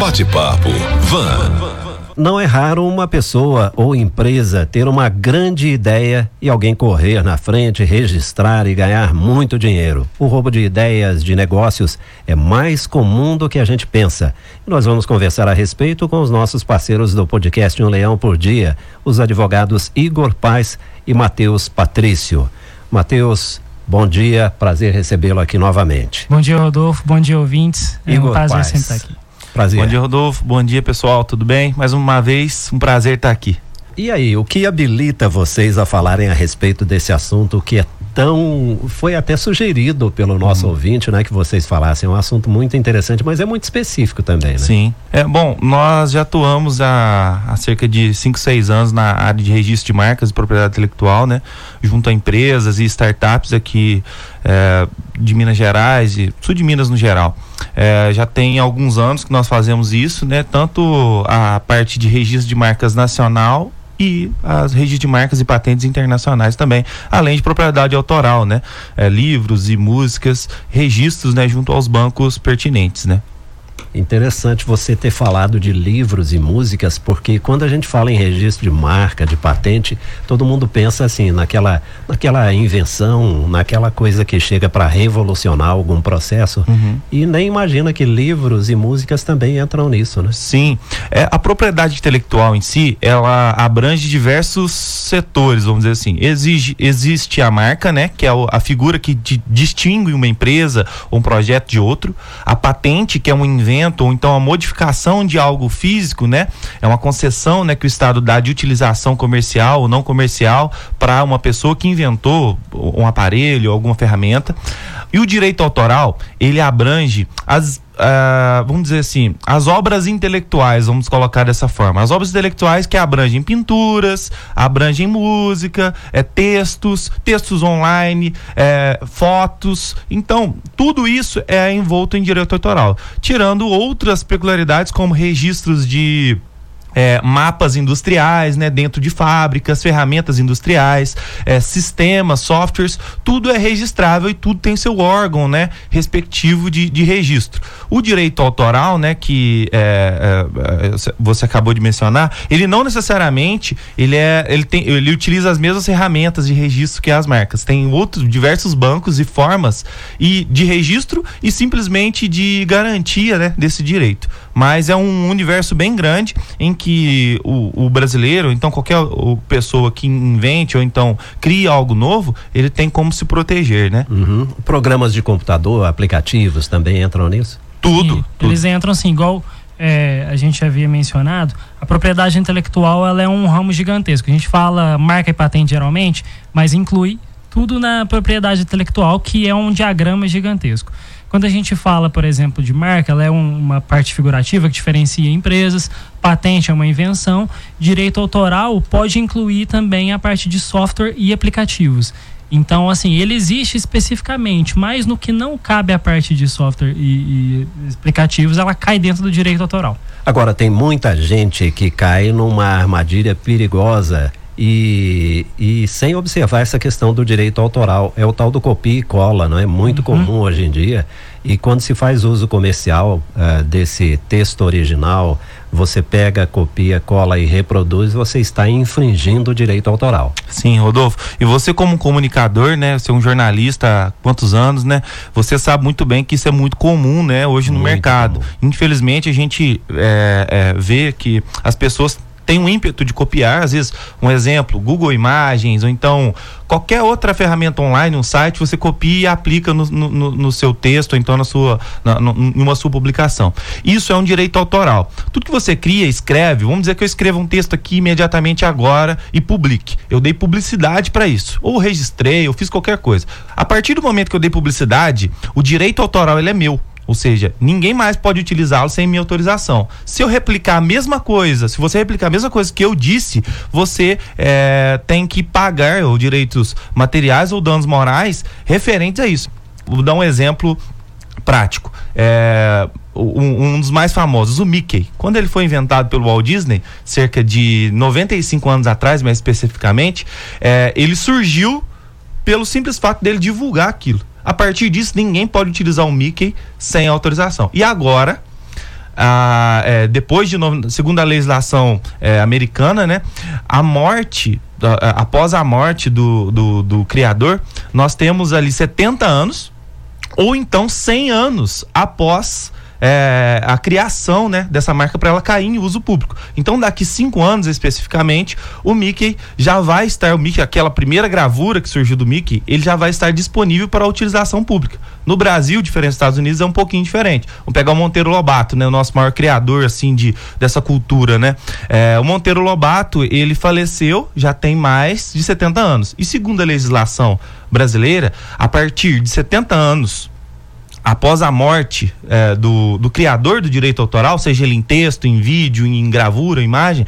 Bate-papo Van. Não é raro uma pessoa ou empresa ter uma grande ideia e alguém correr na frente, registrar e ganhar muito dinheiro. O roubo de ideias de negócios é mais comum do que a gente pensa. E nós vamos conversar a respeito com os nossos parceiros do podcast Um Leão por Dia, os advogados Igor Paz e Matheus Patrício. Matheus, bom dia, prazer recebê-lo aqui novamente. Bom dia, Rodolfo, bom dia, ouvintes. É Igor um prazer Paz. sempre estar aqui. Prazer. Bom dia, Rodolfo. Bom dia, pessoal. Tudo bem? Mais uma vez, um prazer estar aqui. E aí, o que habilita vocês a falarem a respeito desse assunto que é tão. Foi até sugerido pelo nosso hum. ouvinte, né? Que vocês falassem. É um assunto muito interessante, mas é muito específico também, né? Sim. É, bom, nós já atuamos há, há cerca de 5, 6 anos na área de registro de marcas e propriedade intelectual, né? Junto a empresas e startups aqui é, de Minas Gerais e sul de Minas no geral. É, já tem alguns anos que nós fazemos isso, né? Tanto a parte de registro de marcas nacional e as registros de marcas e patentes internacionais também, além de propriedade autoral, né? É, livros e músicas, registros, né? Junto aos bancos pertinentes, né? Interessante você ter falado de livros e músicas, porque quando a gente fala em registro de marca, de patente, todo mundo pensa assim, naquela, naquela invenção, naquela coisa que chega para revolucionar algum processo uhum. e nem imagina que livros e músicas também entram nisso, né? Sim, é, a propriedade intelectual em si, ela abrange diversos setores, vamos dizer assim. Exige, existe a marca, né, que é a figura que distingue uma empresa um projeto de outro, a patente, que é um invento ou então a modificação de algo físico, né? É uma concessão, né, que o Estado dá de utilização comercial ou não comercial para uma pessoa que inventou um aparelho, alguma ferramenta. E o direito autoral, ele abrange as Uh, vamos dizer assim, as obras intelectuais, vamos colocar dessa forma. As obras intelectuais que abrangem pinturas, abrangem música, é, textos, textos online, é, fotos. Então, tudo isso é envolto em direito autoral. Tirando outras peculiaridades, como registros de é, mapas industriais, né, dentro de fábricas, ferramentas industriais, é, sistemas, softwares, tudo é registrável e tudo tem seu órgão, né, respectivo de, de registro. O direito autoral, né, que é, é, é você acabou de mencionar, ele não necessariamente ele é, ele tem, ele utiliza as mesmas ferramentas de registro que as marcas. Tem outros diversos bancos e formas e de registro e simplesmente de garantia, né, desse direito. Mas é um universo bem grande em que que o, o brasileiro, então qualquer pessoa que invente ou então cria algo novo, ele tem como se proteger, né? Uhum. Programas de computador, aplicativos também entram nisso? Tudo. Sim, tudo. Eles entram assim, igual é, a gente havia mencionado, a propriedade intelectual ela é um ramo gigantesco. A gente fala marca e patente geralmente, mas inclui tudo na propriedade intelectual, que é um diagrama gigantesco. Quando a gente fala, por exemplo, de marca, ela é um, uma parte figurativa que diferencia empresas, patente é uma invenção, direito autoral pode incluir também a parte de software e aplicativos. Então, assim, ele existe especificamente, mas no que não cabe a parte de software e, e, aplicativos, ela cai dentro do direito autoral. Agora, tem muita gente que cai numa armadilha perigosa e, e sem observar essa questão do direito autoral. É o tal do copia e cola, não é? Muito uhum. comum hoje em dia. E quando se faz uso comercial uh, desse texto original, você pega, copia, cola e reproduz, você está infringindo o direito autoral. Sim, Rodolfo. E você como comunicador, né? Você é um jornalista há quantos anos, né? Você sabe muito bem que isso é muito comum, né? Hoje no muito mercado. Comum. Infelizmente a gente é, é, vê que as pessoas tem um ímpeto de copiar, às vezes, um exemplo, Google Imagens, ou então qualquer outra ferramenta online, um site, você copia e aplica no, no, no seu texto, ou então na sua, na, numa sua publicação. Isso é um direito autoral. Tudo que você cria, escreve, vamos dizer que eu escreva um texto aqui imediatamente agora e publique. Eu dei publicidade para isso. Ou registrei, ou fiz qualquer coisa. A partir do momento que eu dei publicidade, o direito autoral ele é meu. Ou seja, ninguém mais pode utilizá-lo sem minha autorização. Se eu replicar a mesma coisa, se você replicar a mesma coisa que eu disse, você é, tem que pagar os direitos materiais ou danos morais referentes a isso. Vou dar um exemplo prático. É, um, um, dos mais famosos, o Mickey. Quando ele foi inventado pelo Walt Disney, cerca de 95 anos atrás, mais especificamente, é, ele surgiu pelo simples fato dele divulgar aquilo. A partir disso, ninguém pode utilizar o Mickey sem autorização. E agora, a, é, depois de no, segundo a legislação é, americana, né, a morte após a morte do, do, do criador, nós temos ali 70 anos ou então 100 anos após é, a criação né, dessa marca para ela cair em uso público. Então, daqui cinco anos especificamente, o Mickey já vai estar, o Mickey, aquela primeira gravura que surgiu do Mickey, ele já vai estar disponível para utilização pública. No Brasil, diferente dos Estados Unidos, é um pouquinho diferente. Vamos pegar o Monteiro Lobato, né, o nosso maior criador assim de dessa cultura, né? É, o Monteiro Lobato, ele faleceu já tem mais de 70 anos. E segundo a legislação brasileira, a partir de 70 anos após a morte é, do, do criador do direito autoral, seja ele em texto, em vídeo, em gravura, imagem,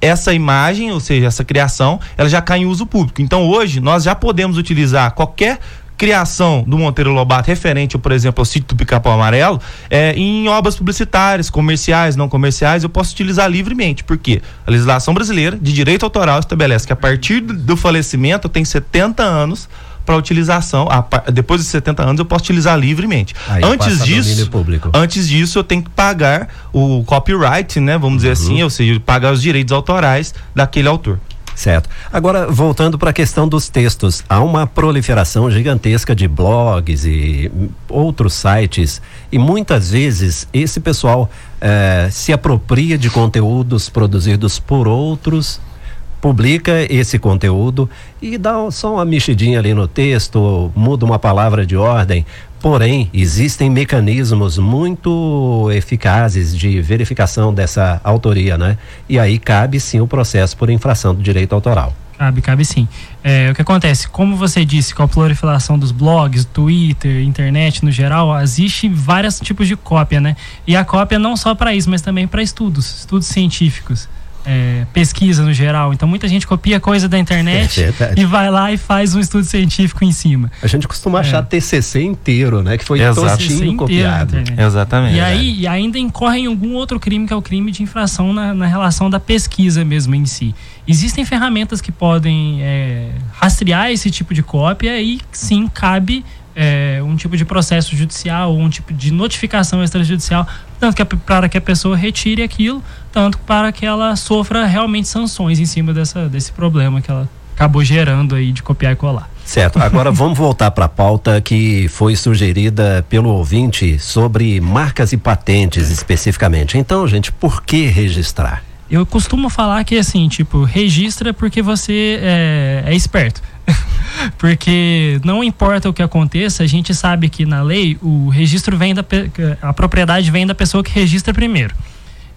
essa imagem, ou seja, essa criação, ela já cai em uso público. Então hoje nós já podemos utilizar qualquer criação do Monteiro Lobato referente, por exemplo, ao sítio do Pica-Pau Amarelo, é, em obras publicitárias, comerciais, não comerciais, eu posso utilizar livremente. Por quê? A legislação brasileira de direito autoral estabelece que a partir do falecimento tem 70 anos para utilização. A, depois de 70 anos eu posso utilizar livremente. Aí antes disso, antes disso eu tenho que pagar o copyright, né? Vamos dizer uhum. assim, ou seja, pagar os direitos autorais daquele autor. Certo. Agora, voltando para a questão dos textos, há uma proliferação gigantesca de blogs e outros sites, e muitas vezes esse pessoal eh, se apropria de conteúdos produzidos por outros publica esse conteúdo e dá só uma mexidinha ali no texto, muda uma palavra de ordem. Porém, existem mecanismos muito eficazes de verificação dessa autoria, né? E aí cabe sim o processo por infração do direito autoral. Cabe, cabe sim. É, o que acontece, como você disse, com a proliferação dos blogs, Twitter, internet no geral, existe vários tipos de cópia, né? E a cópia não só para isso, mas também para estudos, estudos científicos é, pesquisa no geral. Então muita gente copia coisa da internet é e vai lá e faz um estudo científico em cima. A gente costuma achar é. TCC inteiro, né? Que foi todinho copiado. Exatamente. E aí e ainda incorre em algum outro crime que é o crime de infração na, na relação da pesquisa mesmo em si. Existem ferramentas que podem é, rastrear esse tipo de cópia e sim cabe é, um tipo de processo judicial ou um tipo de notificação extrajudicial, tanto que para que a pessoa retire aquilo, tanto para que ela sofra realmente sanções em cima dessa, desse problema que ela acabou gerando aí de copiar e colar. Certo. Agora vamos voltar para a pauta que foi sugerida pelo ouvinte sobre marcas e patentes especificamente. Então, gente, por que registrar? Eu costumo falar que assim, tipo, registra porque você é, é esperto. Porque não importa o que aconteça, a gente sabe que na lei o registro vem da a propriedade vem da pessoa que registra primeiro.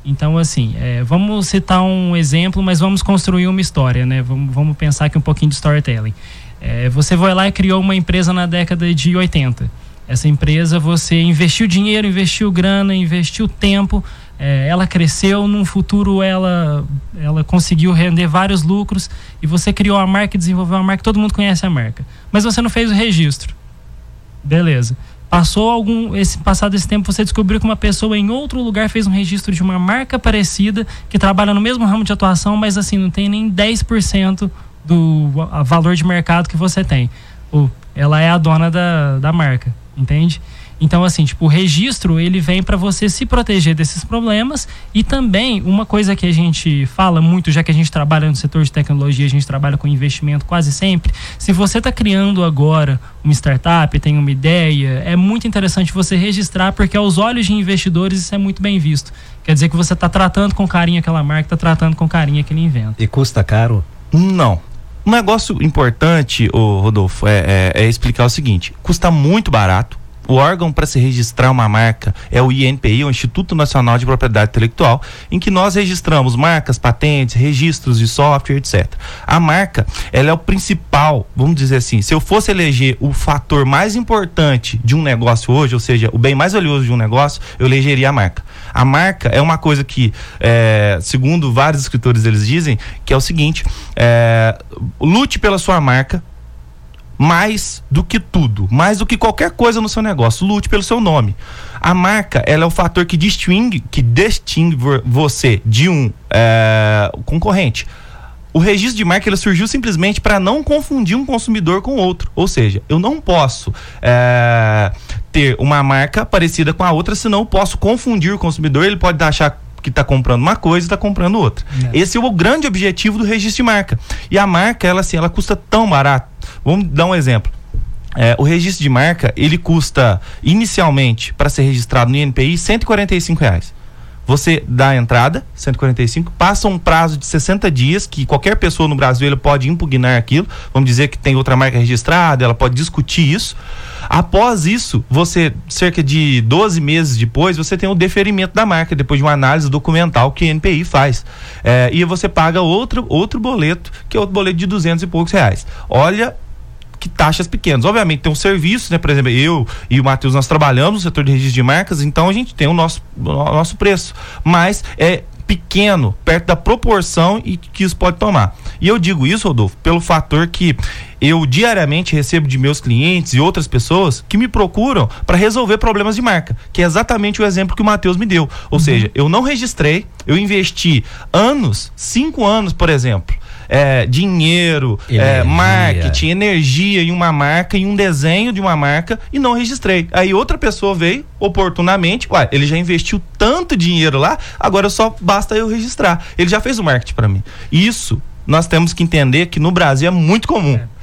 Então, assim, é, vamos citar um exemplo, mas vamos construir uma história, né? Vamos, vamos pensar aqui um pouquinho de storytelling. É, você foi lá e criou uma empresa na década de 80. Essa empresa você investiu dinheiro, investiu grana, investiu tempo é, ela cresceu, num futuro ela, ela conseguiu render vários lucros e você criou a marca desenvolveu a marca, todo mundo conhece a marca. Mas você não fez o registro. Beleza. Passou algum esse passado esse tempo você descobriu que uma pessoa em outro lugar fez um registro de uma marca parecida que trabalha no mesmo ramo de atuação, mas assim não tem nem 10% do valor de mercado que você tem. Ou ela é a dona da, da marca, entende? Então, assim, tipo, o registro ele vem para você se proteger desses problemas e também uma coisa que a gente fala muito, já que a gente trabalha no setor de tecnologia, a gente trabalha com investimento quase sempre. Se você está criando agora uma startup, tem uma ideia, é muito interessante você registrar, porque aos olhos de investidores isso é muito bem visto. Quer dizer que você está tratando com carinho aquela marca, está tratando com carinho aquele invento. E custa caro? Não. Um negócio importante, Rodolfo, é, é, é explicar o seguinte: custa muito barato o órgão para se registrar uma marca é o INPI, o Instituto Nacional de Propriedade Intelectual, em que nós registramos marcas, patentes, registros de software, etc. A marca, ela é o principal, vamos dizer assim, se eu fosse eleger o fator mais importante de um negócio hoje, ou seja, o bem mais valioso de um negócio, eu elegeria a marca. A marca é uma coisa que, é, segundo vários escritores, eles dizem que é o seguinte: é, lute pela sua marca, mais do que tudo, mais do que qualquer coisa no seu negócio, lute pelo seu nome. A marca, ela é o fator que distingue, que distingue você de um é, concorrente. o registro de marca ele surgiu simplesmente para não confundir um consumidor com outro. Ou seja, eu não posso é, ter uma marca parecida com a outra, senão eu posso confundir o consumidor. Ele pode achar que está comprando uma coisa e está comprando outra. É. Esse é o grande objetivo do registro de marca. E a marca, ela assim, ela custa tão barato. Vamos dar um exemplo. É, o registro de marca, ele custa inicialmente para ser registrado no INPI 145 reais. Você dá a entrada, 145, passa um prazo de 60 dias, que qualquer pessoa no Brasil ele pode impugnar aquilo. Vamos dizer que tem outra marca registrada, ela pode discutir isso. Após isso, você, cerca de 12 meses depois, você tem o deferimento da marca, depois de uma análise documental que a NPI faz. É, e você paga outro, outro boleto, que é outro boleto de 200 e poucos reais. Olha que taxas pequenas. Obviamente tem um serviço, né? Por exemplo, eu e o Matheus nós trabalhamos no setor de registro de marcas, então a gente tem o nosso, o nosso preço. Mas é pequeno, perto da proporção e que isso pode tomar. E eu digo isso, Rodolfo, pelo fator que eu diariamente recebo de meus clientes e outras pessoas que me procuram para resolver problemas de marca, que é exatamente o exemplo que o Matheus me deu. Ou uhum. seja, eu não registrei, eu investi anos, cinco anos, por exemplo, é, dinheiro, é, marketing, energia em uma marca, em um desenho de uma marca e não registrei. Aí outra pessoa veio oportunamente, ué, ele já investiu tanto dinheiro lá, agora só basta eu registrar. Ele já fez o marketing para mim. Isso nós temos que entender que no Brasil é muito comum. É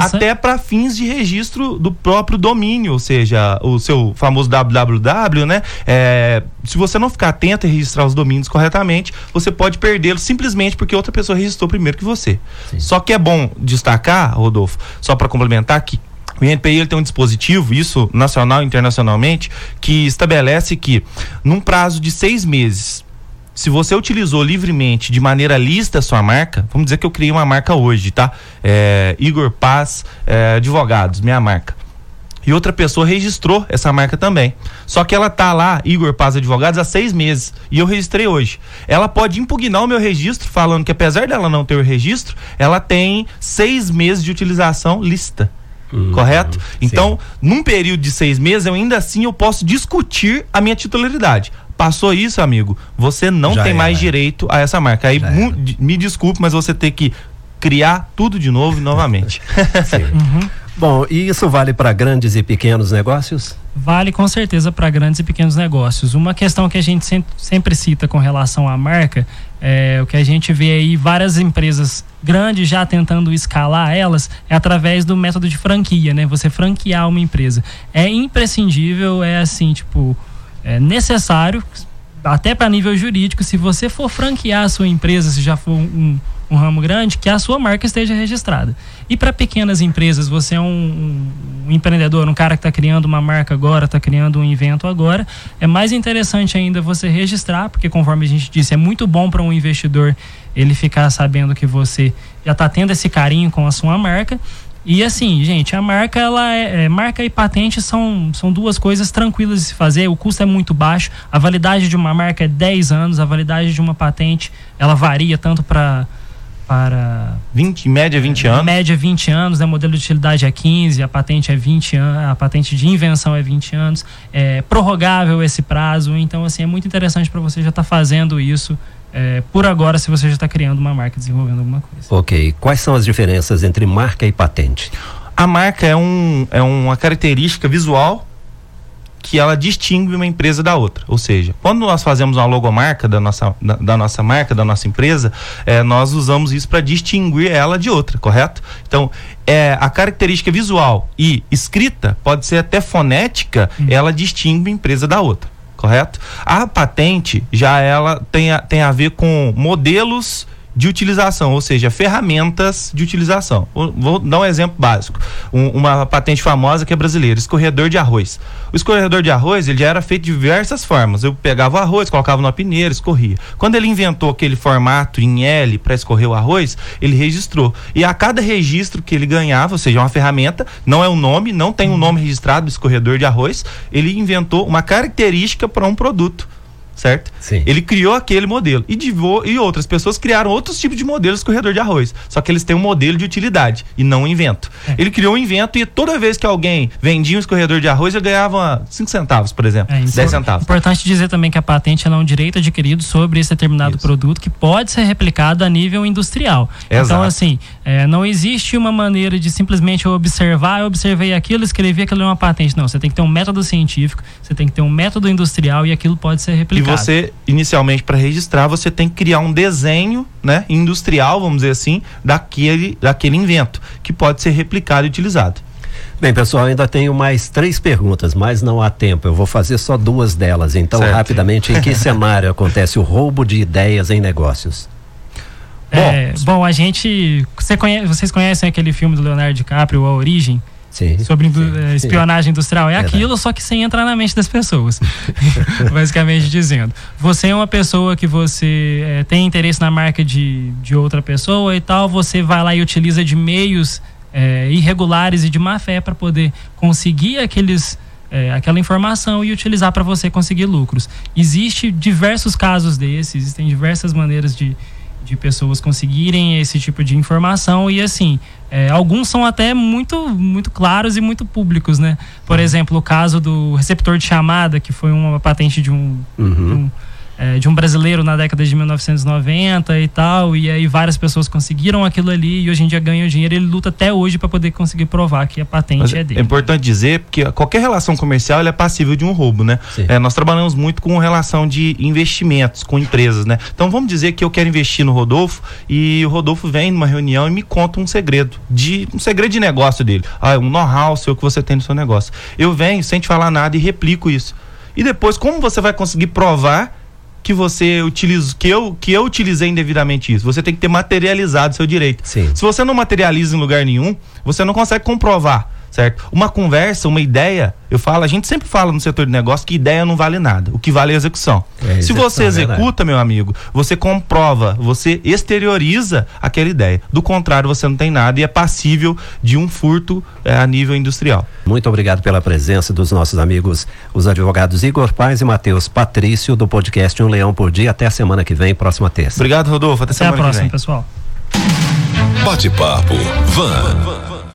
até para fins de registro do próprio domínio, ou seja, o seu famoso www, né? É, se você não ficar atento e registrar os domínios corretamente, você pode perdê-lo simplesmente porque outra pessoa registrou primeiro que você. Sim. Só que é bom destacar, Rodolfo, só para complementar que o INPI ele tem um dispositivo, isso nacional e internacionalmente, que estabelece que num prazo de seis meses se você utilizou livremente, de maneira lista a sua marca, vamos dizer que eu criei uma marca hoje, tá? É, Igor Paz é, Advogados, minha marca. E outra pessoa registrou essa marca também. Só que ela tá lá, Igor Paz Advogados, há seis meses. E eu registrei hoje. Ela pode impugnar o meu registro, falando que apesar dela não ter o registro, ela tem seis meses de utilização lista. Uhum, correto? Então, num período de seis meses, eu ainda assim eu posso discutir a minha titularidade. Passou isso, amigo, você não Já tem mais direito a essa marca. Aí me desculpe, mas você tem que criar tudo de novo e novamente. uhum. Bom, e isso vale para grandes e pequenos negócios? Vale com certeza para grandes e pequenos negócios. Uma questão que a gente sempre cita com relação à marca é o que a gente vê aí várias empresas grandes já tentando escalar elas é através do método de franquia, né? Você franquear uma empresa. É imprescindível, é assim, tipo, é necessário, até para nível jurídico, se você for franquear a sua empresa, se já for um, um ramo grande, que a sua marca esteja registrada. E para pequenas empresas, você é um, um, empreendedor, um cara que está criando uma marca agora, está criando um evento agora, é mais interessante ainda você registrar, porque conforme a gente disse, é muito bom para um investidor ele ficar sabendo que você já está tendo esse carinho com a sua marca e assim, gente, a marca, ela é, é, marca e patente são, são duas coisas tranquilas de se fazer, o custo é muito baixo, a validade de uma marca é 10 anos, a validade de uma patente, ela varia tanto para para 20, média 20 anos. Média 20 anos, né? Modelo de utilidade é 15, a patente é 20 anos, a patente de invenção é 20 anos. É prorrogável esse prazo, então assim, é muito interessante para você já estar tá fazendo isso é, por agora se você já está criando uma marca, desenvolvendo alguma coisa. Ok. Quais são as diferenças entre marca e patente? A marca é, um, é uma característica visual que ela distingue uma empresa da outra. Ou seja, quando nós fazemos uma logomarca da nossa, da, da nossa marca, da nossa empresa, é, nós usamos isso para distinguir ela de outra, correto? Então, é, a característica visual e escrita, pode ser até fonética, hum. ela distingue uma empresa da outra correto? A patente já ela tem a, tem a ver com modelos de utilização, ou seja, ferramentas de utilização. Vou dar um exemplo básico. Um, uma patente famosa que é brasileira, escorredor de arroz. O escorredor de arroz, ele já era feito de diversas formas. Eu pegava o arroz, colocava numa peneira, escorria. Quando ele inventou aquele formato em L para escorrer o arroz, ele registrou. E a cada registro que ele ganhava, ou seja, uma ferramenta, não é um nome, não tem um nome registrado, escorredor de arroz, ele inventou uma característica para um produto certo? Sim. Ele criou aquele modelo. E, divô, e outras pessoas criaram outros tipos de modelos de corredor de arroz. Só que eles têm um modelo de utilidade e não um invento. É. Ele criou um invento e toda vez que alguém vendia um escorredor de arroz, ele ganhava 5 centavos, por exemplo. É, 10 centavos. Importante dizer também que a patente é um direito adquirido sobre esse determinado Isso. produto que pode ser replicado a nível industrial. Então, Exato. assim, é, não existe uma maneira de simplesmente eu observar, eu observei aquilo, escrevi aquilo é uma patente. Não, você tem que ter um método científico, você tem que ter um método industrial e aquilo pode ser replicado. Você, inicialmente, para registrar, você tem que criar um desenho né, industrial, vamos dizer assim, daquele, daquele invento, que pode ser replicado e utilizado. Bem, pessoal, ainda tenho mais três perguntas, mas não há tempo. Eu vou fazer só duas delas. Então, Certo. rapidamente, em que cenário acontece o roubo de ideias em negócios? É, bom, a gente. Você conhece, vocês conhecem aquele filme do Leonardo DiCaprio, A Origem? Sim. sobre sim, eh, sim. espionagem industrial. É Verdade. aquilo, só que sem entrar na mente das pessoas. Basicamente dizendo. Você é uma pessoa que você eh, tem interesse na marca de, de outra pessoa e tal, você vai lá e utiliza de meios eh, irregulares e de má fé para poder conseguir aqueles. eh, aquela informação e utilizar para você conseguir lucros. Existe diversos casos desses, existem diversas maneiras de, de pessoas conseguirem esse tipo de informação e assim é, alguns são até muito muito claros e muito públicos né por exemplo o caso do receptor de chamada que foi uma patente de um, de Uhum. um, é, de um brasileiro na década de 1990 e tal e aí várias pessoas conseguiram aquilo ali e hoje em dia ganham dinheiro ele luta até hoje para poder conseguir provar que a patente Mas é é dele importante dizer que qualquer relação comercial ela é passível de um roubo, né? É, nós trabalhamos muito com relação de investimentos, com empresas, né? Então vamos dizer que eu quero investir no Rodolfo e o Rodolfo vem numa reunião e me conta um segredo, de um segredo de negócio dele. Ah, um know-how seu que você tem no seu negócio. Eu venho sem te falar nada e replico isso. E depois, como você vai conseguir provar que você utiliza, que eu, que eu utilizei indevidamente isso? Você tem que ter materializado seu direito. Sim. Se você não materializa em lugar nenhum, você não consegue comprovar, certo? Uma conversa, uma ideia, eu falo, a gente sempre fala no setor de negócio que ideia não vale nada. O que vale é a execução. É, Se execução, você é executa, meu amigo, você comprova, você exterioriza aquela ideia. Do contrário, você não tem nada e é passível de um furto eh, a nível industrial. Muito obrigado pela presença dos nossos amigos, os advogados Igor Paz e Matheus Patrício, do podcast Um Leão por Dia. Até a semana que vem, próxima terça. Obrigado, Rodolfo. Até, até a semana que próxima vem. pessoal Bate-papo Van.